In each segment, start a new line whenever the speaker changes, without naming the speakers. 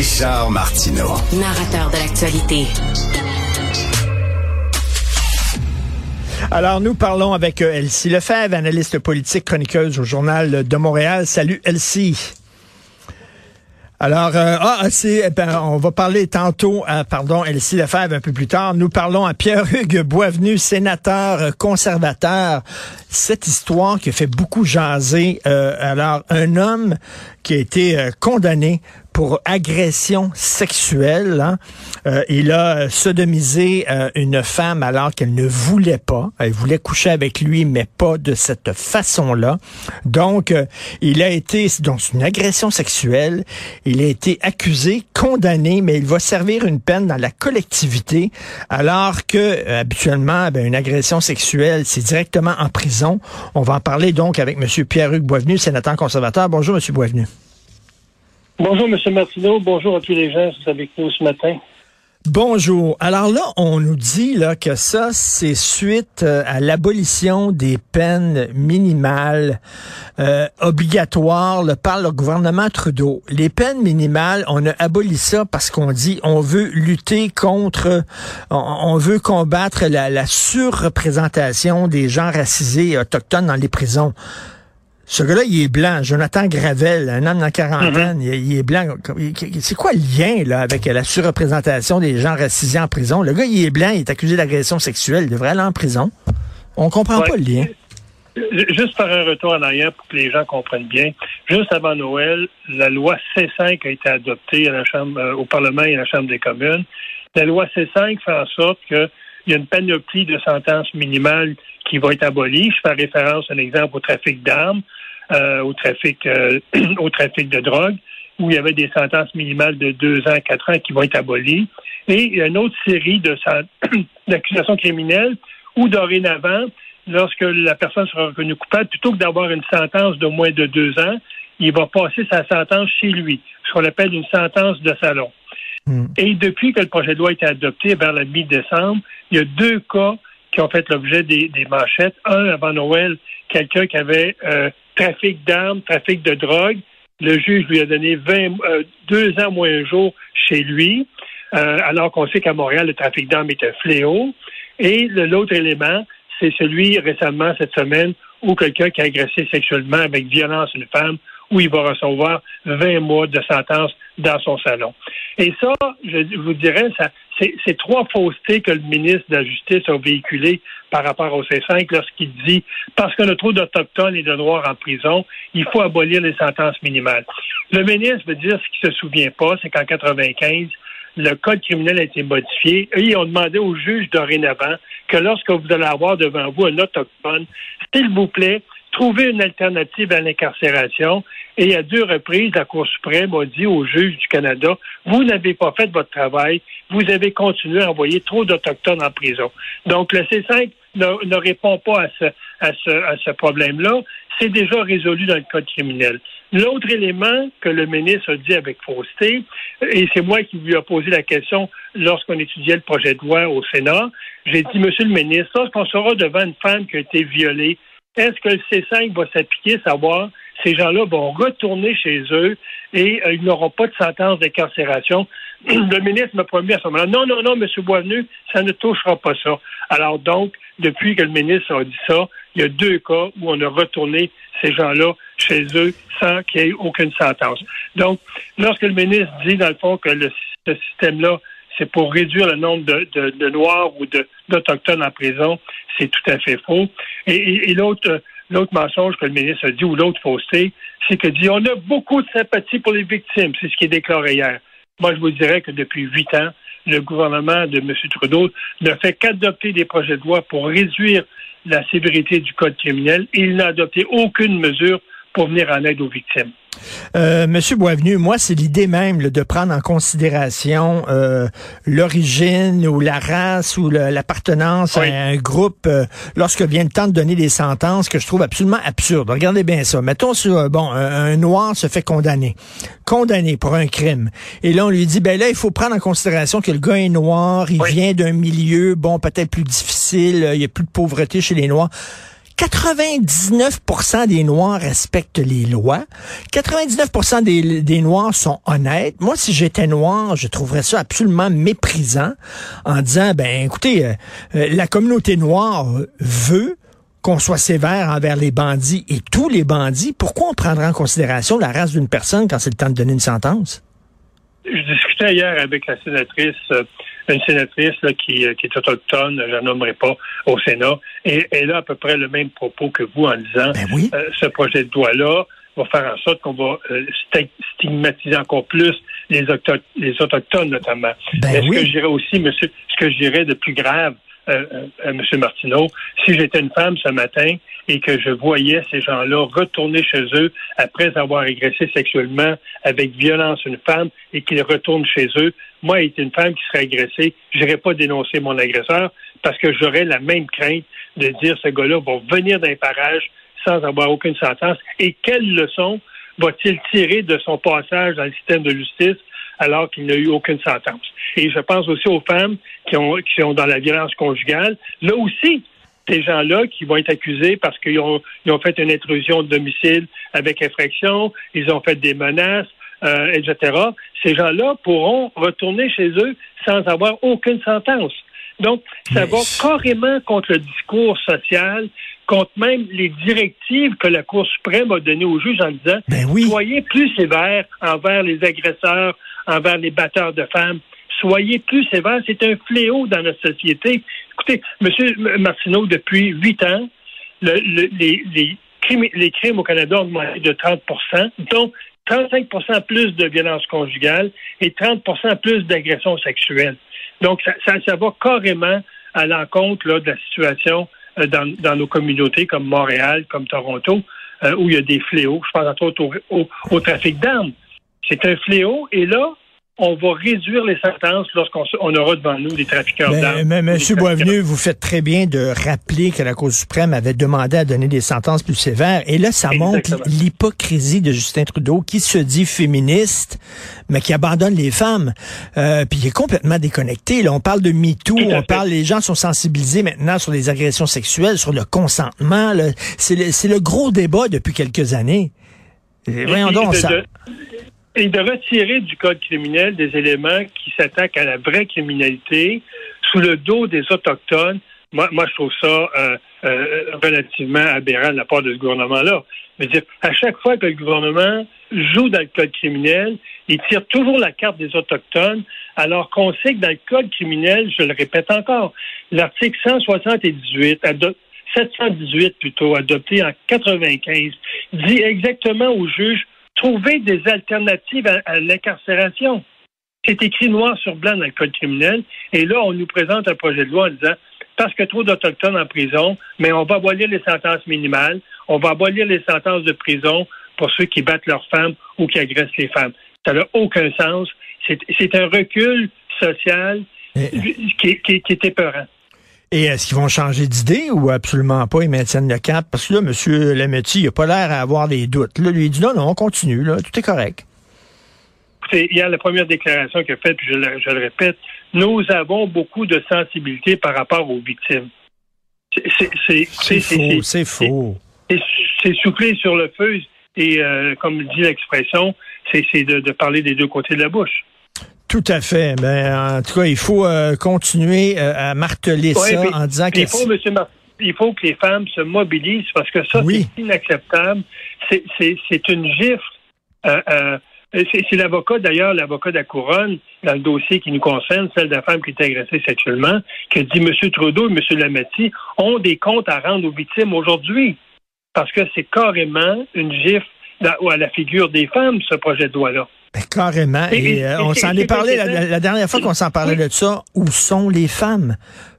Richard Martineau.
Narrateur de l'actualité.
Alors, nous parlons avec euh, Elsie Lefebvre, analyste politique, chroniqueuse au Journal de Montréal. Salut, Elsie. Alors, euh, ah, c'est, eh ben, on va parler tantôt à, pardon, Elsie Lefebvre un peu plus tard. Nous parlons à Pierre-Hugues Boisvenu, sénateur euh, conservateur. Cette histoire qui a fait beaucoup jaser. Euh, alors, un homme qui a été condamné pour agression sexuelle. Hein. Euh, il a sodomisé euh, une femme alors qu'elle ne voulait pas. Elle voulait coucher avec lui, mais pas de cette façon-là. Donc, euh, il a été donc une agression sexuelle. Il a été accusé, condamné, mais il va servir une peine dans la collectivité, alors que habituellement, ben, une agression sexuelle, c'est directement en prison. On va en parler donc avec M. Pierre-Hugues Boisvenu, sénateur conservateur. Bonjour, M. Boisvenu.
Bonjour, M. Martineau. Bonjour à tous les gens qui sont avec nous ce matin.
Bonjour. Alors là, on nous dit là, que ça, c'est suite euh, à l'abolition des peines minimales euh, obligatoires par le gouvernement Trudeau. Les peines minimales, on a aboli ça parce qu'on dit on veut lutter contre, on, veut combattre la, la surreprésentation des gens racisés et autochtones dans les prisons. Ce gars-là, il est blanc. Jonathan Gravel, un homme dans la quarantaine, mhm. il, est blanc. C'est quoi le lien là avec la surreprésentation des gens racisés en prison? Le gars, il est blanc, il est accusé d'agression sexuelle, il devrait aller en prison. On comprend pas le lien.
Juste faire un retour en arrière pour que les gens comprennent bien. Juste avant Noël, la loi C5 a été adoptée à la Chambre, euh, au Parlement et à la Chambre des communes. La loi C5 fait en sorte qu'il y a une panoplie de sentences minimales qui va être abolie. Je fais référence, un exemple, au trafic d'armes. Euh, au trafic euh, au trafic de drogue, où il y avait des sentences minimales de deux ans quatre ans qui vont être abolies. Et il y a une autre série de d'accusations criminelles où dorénavant, lorsque la personne sera reconnue coupable, plutôt que d'avoir une sentence de moins de deux ans, il va passer sa sentence chez lui, ce qu'on appelle une sentence de salon. Hmm. Et depuis que le projet de loi a été adopté vers la mi-décembre, il y a deux cas qui ont fait l'objet des, manchettes. Un, avant Noël, quelqu'un qui avait euh, trafic d'armes, trafic de drogue. Le juge lui a donné 20, euh, deux ans moins un jour chez lui, euh, alors qu'on sait qu'à Montréal, le trafic d'armes est un fléau. Et l'autre élément, c'est celui récemment, cette semaine, où quelqu'un qui a agressé sexuellement avec violence une femme, où il va recevoir 20 mois de sentence dans son salon. Et ça, je vous dirais, ça, c'est trois faussetés que le ministre de la Justice a véhiculées par rapport au C5 lorsqu'il dit parce qu'on a trop d'Autochtones et de Noirs en prison, il faut abolir les sentences minimales. Le ministre veut dire ce qu'il ne se souvient pas, c'est qu'en 95, le code criminel a été modifié et ils ont demandé au juge dorénavant que lorsque vous allez avoir devant vous un autochtone, s'il vous plaît, trouvez une alternative à l'incarcération. Et à deux reprises, la Cour suprême a dit au juge du Canada, vous n'avez pas fait votre travail, vous avez continué à envoyer trop d'Autochtones en prison. Donc, le C5 ne, répond pas à ce, à ce, à ce problème-là. C'est déjà résolu dans le code criminel. L'autre élément que le ministre a dit avec fausseté, et c'est moi qui lui ai posé la question lorsqu'on étudiait le projet de loi au Sénat, j'ai dit, Monsieur le ministre, lorsqu'on sera devant une femme qui a été violée, est-ce que le C5 va s'appliquer, savoir ces gens-là vont retourner chez eux et euh, ils n'auront pas de sentence d'incarcération? Le ministre m'a promis à ce moment-là, non, non, non, M. Boisvenu, ça ne touchera pas ça. Alors donc, depuis que le ministre a dit ça, il y a deux cas où on a retourné ces gens-là chez eux sans qu'il y ait aucune sentence. Donc, lorsque le ministre dit, dans le fond, que ce système-là, c'est pour réduire le nombre de, Noirs ou d'Autochtones en prison, c'est tout à fait faux. Et, l'autre l'autre mensonge que le ministre a dit, ou l'autre fausseté, c'est que dit on a beaucoup de sympathie pour les victimes. C'est ce qui est déclaré hier. Moi, je vous dirais que depuis huit ans, le gouvernement de M. Trudeau ne fait qu'adopter des projets de loi pour réduire la sévérité du code criminel et il n'a adopté aucune mesure pour venir en aide aux victimes.
Euh, Monsieur Boisvenu, moi, c'est l'idée même de prendre en considération euh, l'origine ou la race ou l'appartenance à un groupe euh, lorsque vient le temps de donner des sentences que je trouve absolument absurde. Regardez bien ça. Mettons sur bon, un, noir se fait condamner, condamné pour un crime, et là on lui dit ben là il faut prendre en considération que le gars est noir, il vient d'un milieu bon peut-être plus difficile, il y a plus de pauvreté chez les noirs 99% des Noirs respectent les lois. 99% des, Noirs sont honnêtes. Moi, si j'étais noir, je trouverais ça absolument méprisant en disant, ben, écoutez, euh, euh, la communauté noire veut qu'on soit sévère envers les bandits et tous les bandits. Pourquoi on prendrait en considération la race d'une personne quand c'est le temps de donner une sentence?
Je discutais hier avec la sénatrice, euh, une sénatrice qui, qui, est autochtone, je la nommerai pas, au Sénat, et elle a à peu près le même propos que vous en disant
ben oui.
ce projet de loi-là va faire en sorte qu'on va stigmatiser encore plus les, les autochtones notamment.
Ben
oui. ce que je dirais aussi, monsieur, ce que je dirais de plus grave, euh, M. Martineau, si j'étais une femme ce matin et que je voyais ces gens-là retourner chez eux après avoir agressé sexuellement avec violence une femme et qu'ils retournent chez eux, moi, étant une femme qui serait agressée, je n'irais pas dénoncer mon agresseur parce que j'aurais la même crainte de dire ce gars-là va venir d'un parage sans avoir aucune sentence. Et quelle leçon va-t-il tirer de son passage dans le système de justice alors qu'il n'a eu aucune sentence? Et je pense aussi aux femmes qui, ont, qui sont dans la violence conjugale. Là aussi, ces gens-là qui vont être accusés parce qu'ils ont, ils ont fait une intrusion de domicile avec infraction, ils ont fait des menaces, euh, etc. Ces gens-là pourront retourner chez eux sans avoir aucune sentence. Donc, ça va carrément contre le discours social, contre même les directives que la Cour suprême a données aux juges en disant
ben oui.
soyez plus sévères envers les agresseurs, envers les batteurs de femmes soyez plus sévères. C'est un fléau dans notre société. Écoutez, M. Martineau, depuis huit ans, le, les, crimes, au Canada ont augmenté de 30% dont 35% plus de violences conjugales et 30% plus d'agressions sexuelles. Donc, ça, ça, va carrément à l'encontre de la situation euh, dans, nos communautés comme Montréal, comme Toronto, euh, où il y a des fléaux. Je pense entre autres au, au, au trafic d'armes. C'est un fléau. Et là, on va réduire les sentences lorsqu'on on aura devant nous des trafiquants d'armes.
Mais, Monsieur Boisvenu, vous faites très bien de rappeler que la Cour suprême avait demandé à donner des sentences plus sévères. Et là, ça montre l'hypocrisie de Justin Trudeau qui se dit féministe, mais qui abandonne les femmes. Euh, puis il est complètement déconnecté. Là, on parle de MeToo, on parle, les gens sont sensibilisés maintenant sur les agressions sexuelles, sur le consentement. C'est le, le, gros débat depuis quelques années. Et voyons donc, ça
et de retirer du code criminel des éléments qui s'attaquent à la vraie criminalité sous le dos des autochtones. Moi, je trouve ça euh, euh, relativement aberrant de la part de ce gouvernement-là. dire, à chaque fois que le gouvernement joue dans le code criminel, il tire toujours la carte des autochtones, alors qu'on sait que dans le code criminel, je le répète encore, l'article 178 718 plutôt, adopté en 95, dit exactement aux juges trouver des alternatives à, l'incarcération. C'est écrit noir sur blanc dans le Code criminel. Et là, on nous présente un projet de loi en disant parce que trop d'Autochtones en prison, mais on va abolir les sentences minimales, on va abolir les sentences de prison pour ceux qui battent leurs femmes ou qui agressent les femmes. Ça n'a aucun sens. C'est un recul social qui, qui, qui est épeurant.
Et est-ce qu'ils vont changer d'idée ou absolument pas, ils maintiennent le cap? Parce que là, M. Lametti, il n'a pas l'air à avoir des doutes. Là, lui, il dit non, non, on continue, là, tout est correct.
Écoutez, il y a la première déclaration qu'il a faite, puis je le, je le, répète, nous avons beaucoup de sensibilité par rapport aux victimes.
C'est faux, c'est faux.
C'est souffler sur le feu et, euh, comme dit l'expression, c'est de, de parler des deux côtés de la bouche.
Tout à fait. Ben, en tout cas, il faut euh, continuer euh, à marteler ça en disant qu'il
faut, monsieur il faut que les femmes se mobilisent parce que ça, c'est inacceptable. C'est une gifle. Euh, c'est l'avocat, d'ailleurs, l'avocat de la couronne, dans le dossier qui nous concerne, celle de la femme qui est agressée sexuellement, qui a dit M. Trudeau et M. Lametti ont des comptes à rendre aux victimes aujourd'hui. Parce que c'est carrément une gifle à la figure des femmes, ce projet de loi-là.
Ben, carrément. Et, euh, on s'en est parlé la, dernière fois qu'on s'en parlait de ça. Où sont les femmes?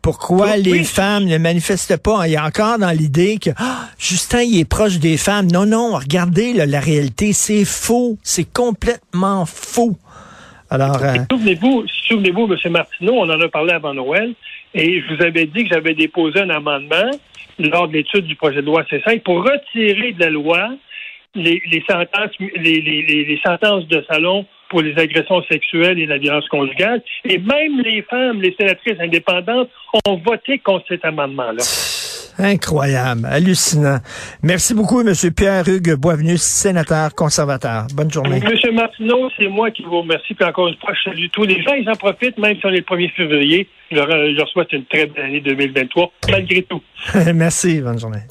Pourquoi les femmes ne manifestent pas? Il y a encore dans l'idée que ah, Justin, il est proche des femmes. Non, non, regardez la réalité, c'est faux. C'est complètement faux. Alors, euh...
souvenez-vous, souvenez-vous, M. Martineau, on en a parlé avant Noël, et je vous avais dit que j'avais déposé un amendement lors de l'étude du projet de loi C5 pour retirer de la loi les, les sentences, les, les, les, sentences de salon pour les agressions sexuelles et la violence conjugale. Et même les femmes, les sénatrices indépendantes, ont voté contre cet amendement-là.
Incroyable, hallucinant. Merci beaucoup, M. Pierre-Hugues Boisvenu, sénateur conservateur. Bonne journée.
M. Martineau, c'est moi qui vous remercie. Puis encore une fois, je salue tous les gens. Ils en profitent, même si on est le 1er février. Je leur, je leur souhaite une très belle année 2023, malgré tout.
Merci, bonne journée.